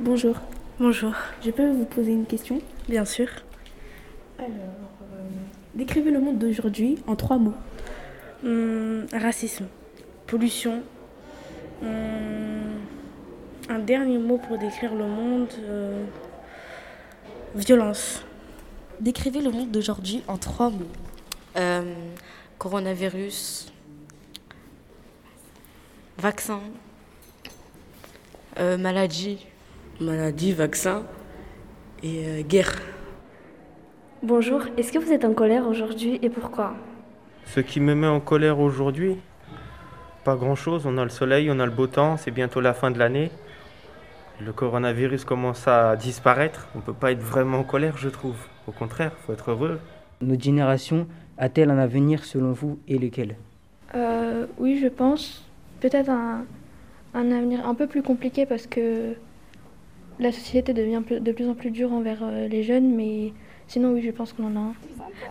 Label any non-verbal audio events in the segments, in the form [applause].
Bonjour. Bonjour. Je peux vous poser une question? Bien sûr. Alors, euh, décrivez le monde d'aujourd'hui en trois mots. Hum, racisme, pollution. hum, un dernier mot pour décrire le monde. euh, violence. Décrivez le monde d'aujourd'hui en trois mots. Euh, coronavirus, vaccin, euh, maladie. Maladie, vaccin et euh, guerre. Bonjour, est-ce que vous êtes en colère aujourd'hui et pourquoi? Ce qui me met en colère aujourd'hui, pas grand-chose. On a le soleil, on a le beau temps, c'est bientôt la fin de l'année. Le coronavirus commence à disparaître. On ne peut pas être vraiment en colère, je trouve. Au contraire, il faut être heureux. Notre génération a-t-elle un avenir selon vous et lequel? Euh, Oui, je pense. Peut-être un, un avenir un peu plus compliqué parce que la société devient plus- de plus en plus dure envers euh, les jeunes, mais sinon, oui, je pense qu'on en a un.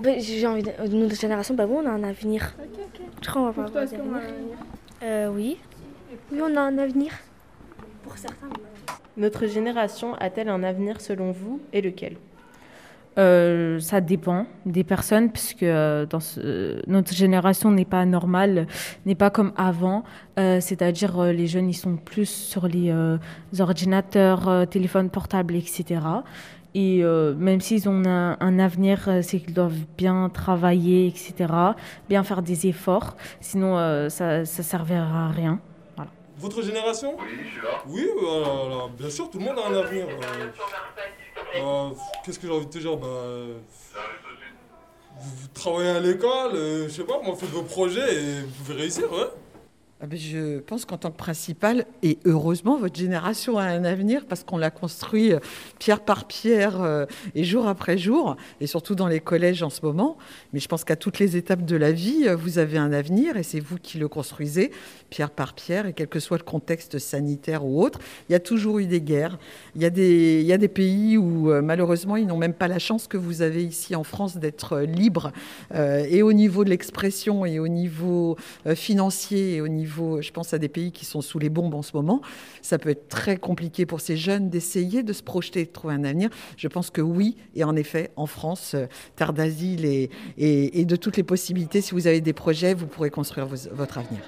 Ben, J'ai envie de... euh, Notre génération, bah bon, on a un avenir. Je crois qu'on va pas avoir d'avenir. Euh, oui. Oui, on a un avenir. Notre génération a-t-elle un avenir selon vous et lequel? Euh, ça dépend des personnes, puisque euh, dans ce- euh, notre génération n'est pas normale, n'est pas comme avant. Euh, C'est-à-dire, euh, les jeunes, ils sont plus sur les euh, ordinateurs, euh, téléphones portables, etc. Et euh, même s'ils ont un, un avenir, euh, c'est qu'ils doivent bien travailler, etc., bien faire des efforts. Sinon, euh, ça ne servira à rien. Voilà. Votre génération? Oui, je suis là. Oui, euh, alors, bien sûr, tout le monde a un avenir. Euh. Qu'est-ce que j'ai envie de te dire bah, vous, vous travaillez à l'école, euh, je sais pas, moi, faites vos projets et vous pouvez réussir, ouais. Ah ben, Je pense qu'en tant que principal, et heureusement, votre génération a un avenir parce qu'on l'a construit euh, pierre par pierre euh, et jour après jour, et surtout dans les collèges en ce moment. Mais je pense qu'à toutes les étapes de la vie, euh, vous avez un avenir et c'est vous qui le construisez pierre par pierre, et quel que soit le contexte sanitaire ou autre. Il y a toujours eu des guerres. Il y a des, pays où malheureusement, ils n'ont même pas la chance que vous avez ici en France d'être libre, et au niveau de l'expression, et au niveau financier, et au niveau, je pense à des pays qui sont sous les bombes en ce moment, ça peut être très compliqué pour ces jeunes d'essayer de se projeter, de trouver un avenir. Je pense que oui, et en effet, en France, euh, terre d'asile et, de toutes les possibilités, si vous avez des projets, vous pourrez construire votre avenir.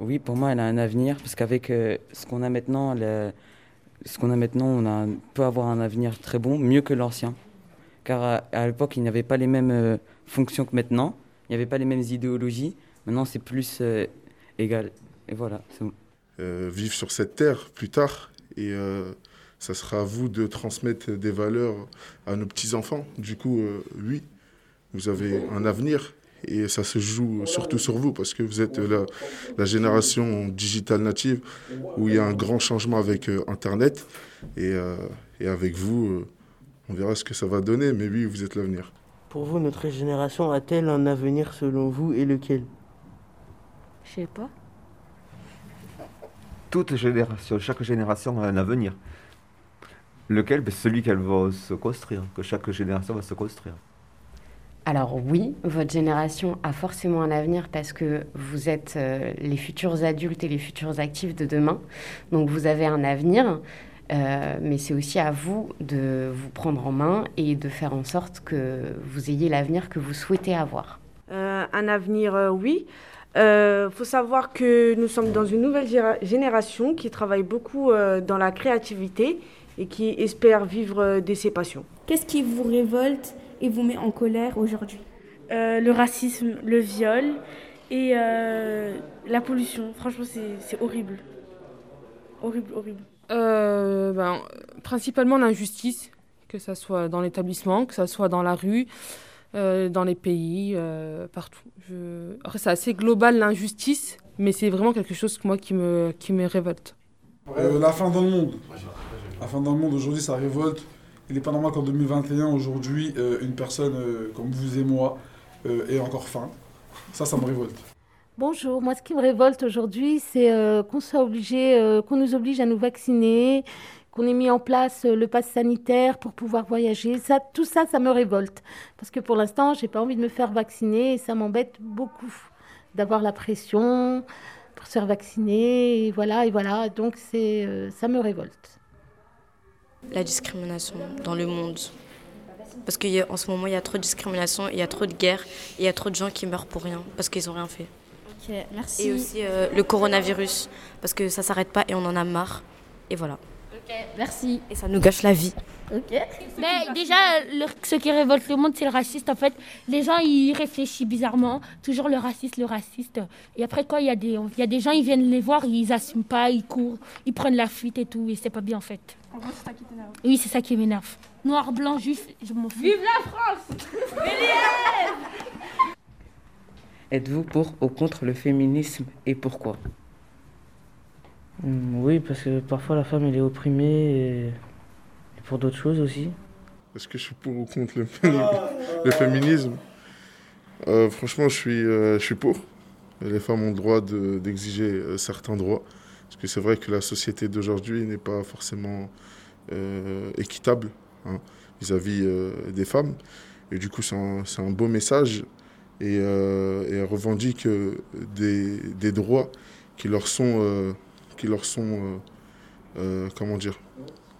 Oui, pour moi, elle a un avenir, parce qu'avec euh, ce qu'on a maintenant, ce qu'on a maintenant, on peut avoir un avenir très bon, mieux que l'ancien. Car à, l'époque, il n'y avait pas les mêmes euh, fonctions que maintenant, il n'y avait pas les mêmes idéologies. Maintenant, c'est plus égal. Et voilà, c'est bon. euh, vivre sur cette terre plus tard. Et euh, ça sera à vous de transmettre des valeurs à nos petits-enfants. Du coup, euh, oui, vous avez un avenir. Et ça se joue surtout sur vous parce que vous êtes la, la génération digitale native où il y a un grand changement avec euh, Internet. Et, euh, et avec vous, euh, on verra ce que ça va donner. Mais oui, vous êtes l'avenir. Pour vous, notre génération a-t-elle un avenir selon vous et lequel? Je sais pas. Toute génération, chaque génération a un avenir. Lequel? Ben, Celui qu'elle va se construire, que chaque génération va se construire. Alors oui, votre génération a forcément un avenir parce que vous êtes euh, les futurs adultes et les futurs actifs de demain. Donc vous avez un avenir, euh, mais c'est aussi à vous de vous prendre en main et de faire en sorte que vous ayez l'avenir que vous souhaitez avoir. Euh, Un avenir, euh, oui. Il faut savoir que nous sommes dans une nouvelle génération qui travaille beaucoup euh, dans la créativité et qui espère vivre euh, de ses passions. Qu'est-ce qui vous révolte et vous met en colère aujourd'hui? Euh, le racisme, le viol et euh, la pollution. Franchement, c'est c'est horrible. Horrible, horrible. Euh, ben, Principalement l'injustice, que ce soit dans l'établissement, que ce soit dans la rue, euh, dans les pays, euh, partout. Je... Après, c'est assez global l'injustice, mais c'est vraiment quelque chose moi, qui, me, qui me révolte. Euh, la fin dans le monde. La fin dans le monde, aujourd'hui, ça révolte. Il n'est pas normal qu'en 2021, aujourd'hui, euh, une personne euh, comme vous et moi euh, ait encore faim. Ça, ça me révolte. Bonjour, moi ce qui me révolte aujourd'hui, c'est euh, qu'on soit obligé, euh, qu'on nous oblige à nous vacciner, qu'on ait mis en place euh, le pass sanitaire pour pouvoir voyager. Ça, tout ça, ça me révolte. Parce que pour l'instant, j'ai pas envie de me faire vacciner et ça m'embête beaucoup d'avoir la pression pour se faire vacciner. Et voilà, et voilà. Donc c'est, euh, ça me révolte. La discrimination dans le monde. Parce qu'en ce moment, il y a trop de discrimination, il y a trop de guerres, il y a trop de gens qui meurent pour rien, parce qu'ils n'ont rien fait. Merci. Et aussi euh, le coronavirus, parce que ça s'arrête pas et on en a marre. Et voilà. Ok, merci. Et ça nous gâche la vie. Ok. Mais déjà, le- ce qui révolte le monde, c'est le raciste. En fait, les gens, ils réfléchissent bizarrement. Toujours le raciste, le raciste. Et après, quand il y, a des- il y a des gens, ils viennent les voir, ils assument pas, ils courent, ils prennent la fuite et tout. Et c'est pas bien, en fait. En gros, c'est ça qui t'énerve. Oui, c'est ça qui m'énerve. Noir, blanc, juif, je m'en fous. Vive la France Êtes-vous pour ou contre le féminisme et pourquoi? Oui, parce que parfois la femme elle est opprimée et, pour d'autres choses aussi. Est-ce que je suis pour ou contre le, féminisme? Euh, Franchement, je suis, euh, je suis pour. Les femmes ont le droit de- d'exiger euh, certains droits. Parce que c'est vrai que la société d'aujourd'hui n'est pas forcément équitable hein, vis-à-vis des femmes. Et du coup, c'est un, un beau message. Et, et elles revendiquent des, des droits qui leur sont, qui leur sont euh, euh, comment dire,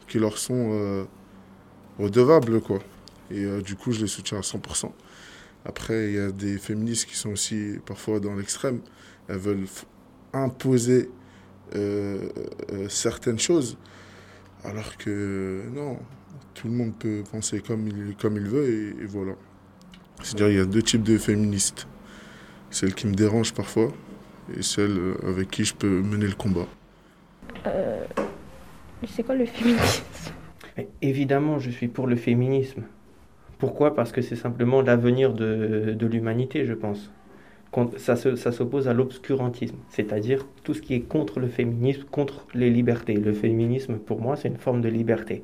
qui leur sont euh, redevables, quoi. Et du coup, je les soutiens à 100%. Après, il y a des féministes qui sont aussi parfois dans l'extrême. Elles veulent imposer certaines choses, alors que non, tout le monde peut penser comme il, comme il veut, et, et voilà. C'est-à-dire, il y a deux types de féministes. Celles qui me dérangent parfois, et celles euh, avec qui je peux mener le combat. Euh, c'est quoi le féminisme? Mais évidemment, je suis pour le féminisme. Pourquoi? Parce que c'est simplement l'avenir de, de l'humanité, je pense. Ça, se- ça s'oppose à l'obscurantisme, c'est-à-dire tout ce qui est contre le féminisme, contre les libertés. Le féminisme, pour moi, c'est une forme de liberté.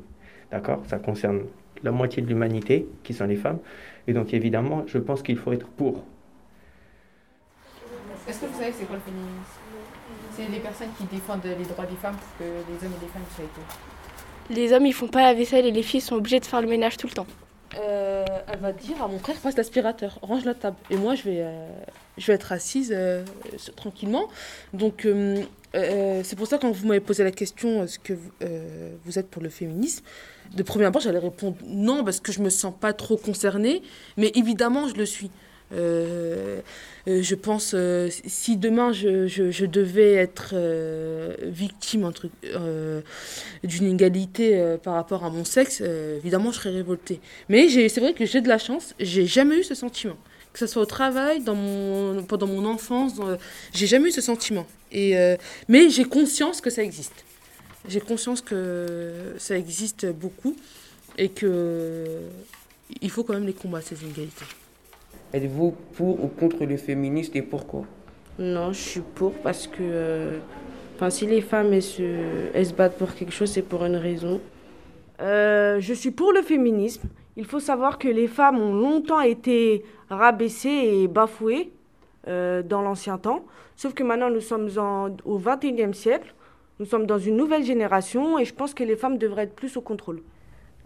D'accord? Ça concerne la moitié de l'humanité, qui sont les femmes. Et donc, évidemment, je pense qu'il faut être pour. Est-ce que vous savez c'est quoi le féminisme? C'est les personnes qui défendent les droits des femmes pour que les hommes et les femmes soient égaux. Les hommes, ils font pas la vaisselle et les filles sont obligées de faire le ménage tout le temps. Euh, elle va dire à mon frère passe l'aspirateur, range la table. Et moi je vais, euh, je vais être assise euh, tranquillement. Donc euh, euh, c'est pour ça quand vous m'avez posé la question est-ce que vous, euh, vous êtes pour le féminisme De premier abord j'allais répondre non parce que je me sens pas trop concernée, mais évidemment je le suis. Euh, euh, je pense euh, si demain je, je, devais être euh, victime euh, d'une égalité euh, par rapport à mon sexe, euh, évidemment je serais révoltée. Mais c'est vrai que j'ai de la chance, j'ai jamais eu ce sentiment. Que ce soit au travail, dans mon, pendant mon enfance, dans- j'ai jamais eu ce sentiment. Et, euh, mais j'ai conscience que ça existe. J'ai conscience que ça existe beaucoup et que il faut quand même les combattre, ces inégalités. Êtes-vous pour ou contre le féminisme et pourquoi? Non, je suis pour parce que euh, si les femmes se, elles se battent pour quelque chose, c'est pour une raison. Euh, je suis pour le féminisme. Il faut savoir que les femmes ont longtemps été rabaissées et bafouées euh, dans l'ancien temps. Sauf que maintenant, nous sommes en- au 21e siècle. Nous sommes dans une nouvelle génération et je pense que les femmes devraient être plus au contrôle.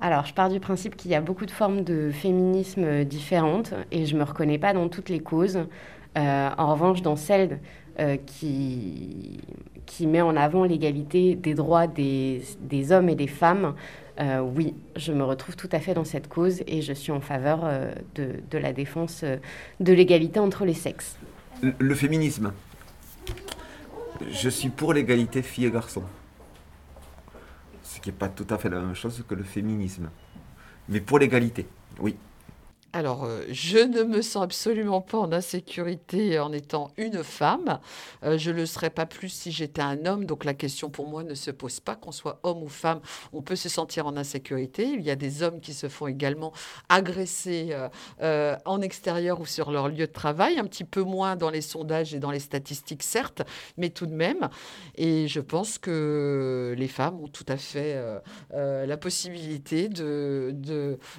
Alors, je pars du principe qu'il y a beaucoup de formes de féminisme différentes et je ne me reconnais pas dans toutes les causes. Euh, en revanche, dans celle euh, qui, met en avant l'égalité des droits des, hommes et des femmes, euh, oui, je me retrouve tout à fait dans cette cause et je suis en faveur de, la défense de l'égalité entre les sexes. Le, le féminisme. Je suis pour l'égalité filles et garçons. Qui n'est pas tout à fait la même chose que le féminisme. Mais pour l'égalité, oui. Alors, euh, je ne me sens absolument pas en insécurité en étant une femme. Euh, je ne le serais pas plus si j'étais un homme. Donc, la question pour moi ne se pose pas. Qu'on soit homme ou femme, on peut se sentir en insécurité. Il y a des hommes qui se font également agresser euh, en extérieur ou sur leur lieu de travail. Un petit peu moins dans les sondages et dans les statistiques, certes, mais tout de même. Et je pense que les femmes ont tout à fait la possibilité de,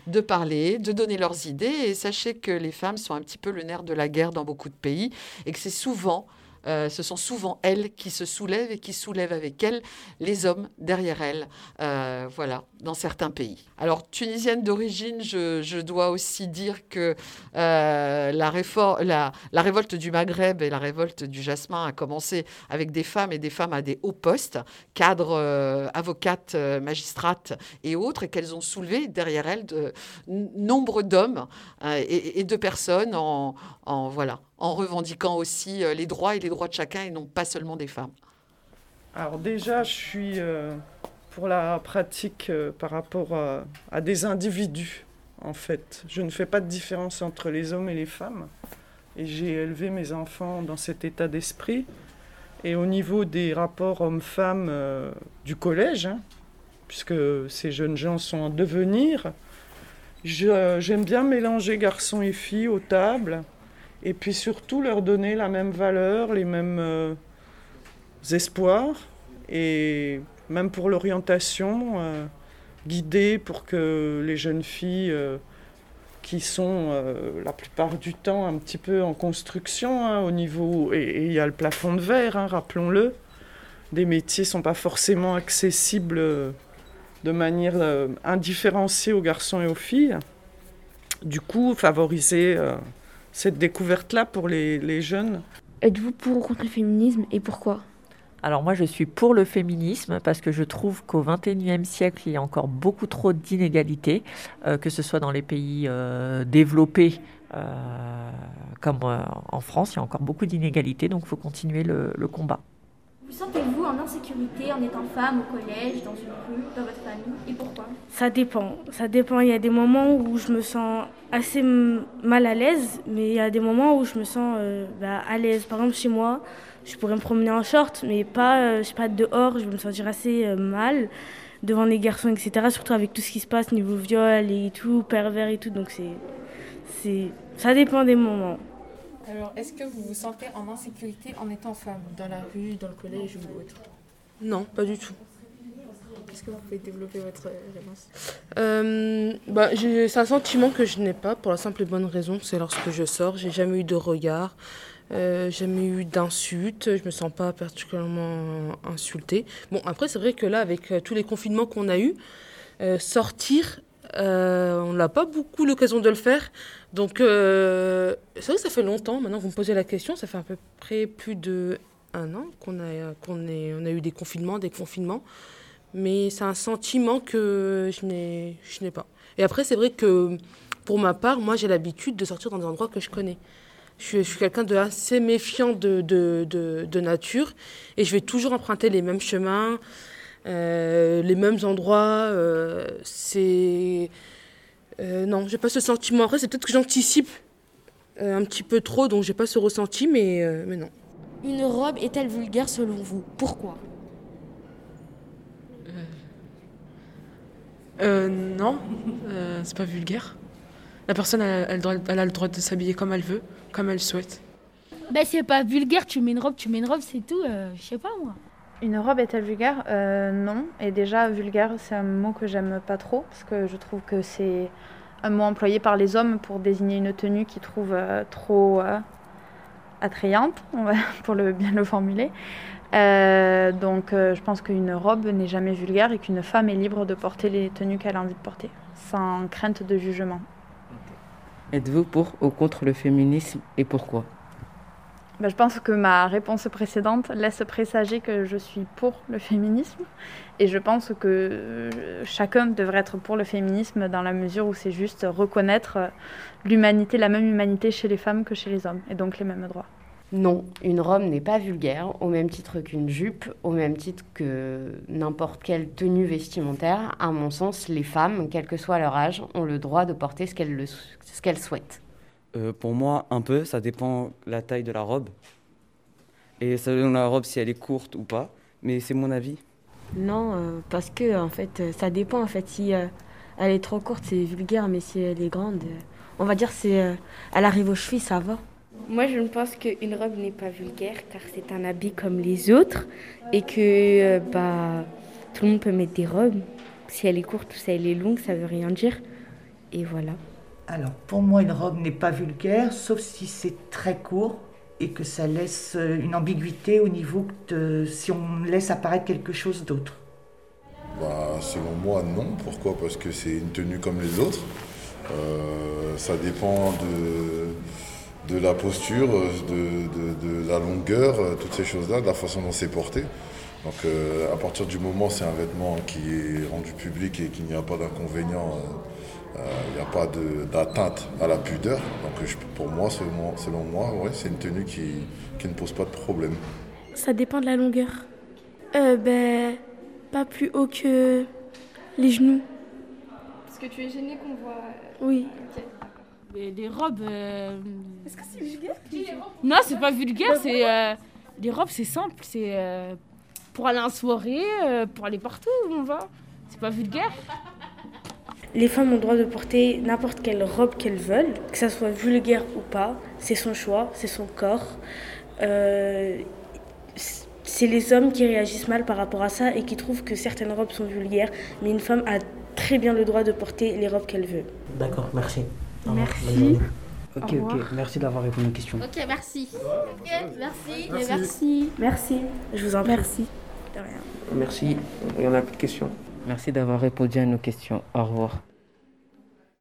de parler, de donner leurs idées. Et sachez que les femmes sont un petit peu le nerf de la guerre dans beaucoup de pays et que c'est souvent euh, ce sont souvent elles qui se soulèvent et qui soulèvent avec elles les hommes derrière elles, euh, voilà, dans certains pays. Alors, tunisienne d'origine, je, dois aussi dire que euh, la, révolte du Maghreb et la révolte du Jasmin a commencé avec des femmes et des femmes à des hauts postes, cadres, avocates, magistrates et autres, et qu'elles ont soulevé derrière elles de, nombre d'hommes et, et de personnes en, en, voilà, en revendiquant aussi euh, les droits et les droits de chacun et non pas seulement des femmes. Alors déjà, je suis euh, pour la pratique euh, par rapport à, des individus, en fait. Je ne fais pas de différence entre les hommes et les femmes. Et j'ai élevé mes enfants dans cet état d'esprit. Et au niveau des rapports hommes-femmes du collège, hein, puisque ces jeunes gens sont en devenir, j'aime bien mélanger garçons et filles aux tables. Et puis surtout leur donner la même valeur, les mêmes... euh, espoirs et même pour l'orientation, euh, guider pour que les jeunes filles euh, qui sont la plupart du temps un petit peu en construction hein, au niveau et il y a le plafond de verre, hein, rappelons-le. Des métiers sont pas forcément accessibles de manière indifférenciée aux garçons et aux filles. Du coup, favoriser cette découverte-là pour les, les jeunes? Êtes-vous pour ou contre le féminisme et pourquoi? Alors moi, je suis pour le féminisme parce que je trouve qu'au XXIe siècle, il y a encore beaucoup trop d'inégalités, euh, que ce soit dans les pays euh, développés euh, comme euh, en France, il y a encore beaucoup d'inégalités, donc il faut continuer le, le combat. Vous sentez-vous en insécurité en étant femme au collège, dans une rue, dans votre famille Et pourquoi? Ça dépend. Ça dépend. Il y a des moments où je me sens assez mal à l'aise, mais il y a des moments où je me sens euh, bah, à l'aise. Par exemple, chez moi, je pourrais me promener en short, mais pas, euh, je sais pas, dehors. Je vais me sentir assez euh, mal devant les garçons, etc. Surtout avec tout ce qui se passe niveau viol et tout, pervers et tout. Donc c'est, c'est, ça dépend des moments. Alors, est-ce que vous vous sentez en insécurité en étant femme, dans la rue, dans le collège ou autre? Non, pas du tout. Est-ce que vous pouvez développer votre réponse? Euh, bah, j'ai- c'est un sentiment que je n'ai pas pour la simple et bonne raison, c'est lorsque je sors, j'ai jamais eu de regard, euh, jamais eu d'insultes, je me sens pas particulièrement insultée. Bon, après c'est vrai que là, avec euh, tous les confinements qu'on a eu, euh, sortir, euh, on n'a pas beaucoup l'occasion de le faire. Donc euh, c'est vrai que ça fait longtemps. Maintenant que vous me posez la question, ça fait à peu près plus de un an qu'on a a eu des confinements, des confinements mais c'est un sentiment que je n'ai, pas. Et après, c'est vrai que pour ma part, moi, j'ai l'habitude de sortir dans des endroits que je connais. Je suis, quelqu'un de assez méfiant de, de, de nature et je vais toujours emprunter les mêmes chemins, euh, les mêmes endroits. euh, c'est. Euh, non, j'ai pas ce sentiment. Après, c'est peut-être que j'anticipe euh, un petit peu trop, donc j'ai pas ce ressenti, mais, euh, mais non. Une robe est-elle vulgaire selon vous? Pourquoi? Euh, non, euh, c'est pas vulgaire. La personne, elle, elle doit- elle a le droit de s'habiller comme elle veut, comme elle souhaite. Ben, c'est pas vulgaire, tu mets une robe, tu mets une robe, c'est tout. euh, je sais pas moi. Une robe est-elle vulgaire? Euh, Non. Et déjà, vulgaire, c'est un mot que j'aime pas trop, parce que je trouve que c'est un mot employé par les hommes pour désigner une tenue qu'ils trouvent euh, trop euh, attrayante, [laughs] pour le, bien le formuler. Donc, je pense qu'une robe n'est jamais vulgaire et qu'une femme est libre de porter les tenues qu'elle a envie de porter, sans crainte de jugement. Êtes-vous pour ou contre le féminisme et pourquoi? Ben, je pense que ma réponse précédente laisse présager que je suis pour le féminisme et je pense que euh, chacun devrait être pour le féminisme dans la mesure où c'est juste reconnaître euh, l'humanité, la même humanité chez les femmes que chez les hommes et donc les mêmes droits. Non, une robe n'est pas vulgaire, au même titre qu'une jupe, au même titre que n'importe quelle tenue vestimentaire. À mon sens, les femmes, quel que soit leur âge, ont le droit de porter ce qu'elles le- ce qu'elles souhaitent. Euh, pour moi, un peu, ça dépend de la taille de la robe. Et selon la robe, si elle est courte ou pas. Mais c'est mon avis. Non, euh, parce que en fait, euh, ça dépend. En fait, si euh, elle est trop courte, c'est vulgaire, mais si elle est grande, euh, on va dire c'est, euh, elle arrive aux chevilles, ça va. Moi, je ne pense qu'une robe n'est pas vulgaire car c'est un habit comme les autres et que euh, bah, tout le monde peut mettre des robes. Si elle est courte ou si elle est longue, ça veut rien dire. Et voilà. Alors, pour moi, une robe n'est pas vulgaire, sauf si c'est très court et que ça laisse une ambiguïté au niveau de si on laisse apparaître quelque chose d'autre bah, Selon moi, non. Pourquoi? Parce que c'est une tenue comme les autres. Euh, ça dépend de, la posture, de, la longueur, toutes ces choses-là, de la façon dont c'est porté. Donc euh, à partir du moment où c'est un vêtement qui est rendu public et qu'il n'y a pas d'inconvénient, euh, il n'y a pas d'atteinte à la pudeur. Donc pour moi, selon, selon moi, ouais, c'est une tenue qui, qui, ne pose pas de problème. Ça dépend de la longueur. Euh, ben, pas plus haut que les genoux. Parce que tu es gênée qu'on voit. Oui. Mais les robes. Est-ce que c'est vulgaire? Non, c'est pas vulgaire, c'est. les robes, c'est simple, c'est pour aller en soirée, pour aller partout où on va. C'est pas vulgaire. Les femmes ont le droit de porter n'importe quelle robe qu'elles veulent, que ça soit vulgaire ou pas. C'est son choix, c'est son corps. Euh, c'est les hommes qui réagissent mal par rapport à ça et qui trouvent que certaines robes sont vulgaires. Mais une femme a très bien le droit de porter les robes qu'elle veut. D'accord, merci. Merci. Ok, ok, merci d'avoir répondu aux questions. Ok, merci. merci. Merci. merci. Merci. Je vous en prie. Merci. Merci. Il y en a plus de questions? Merci d'avoir répondu à nos questions. Au revoir.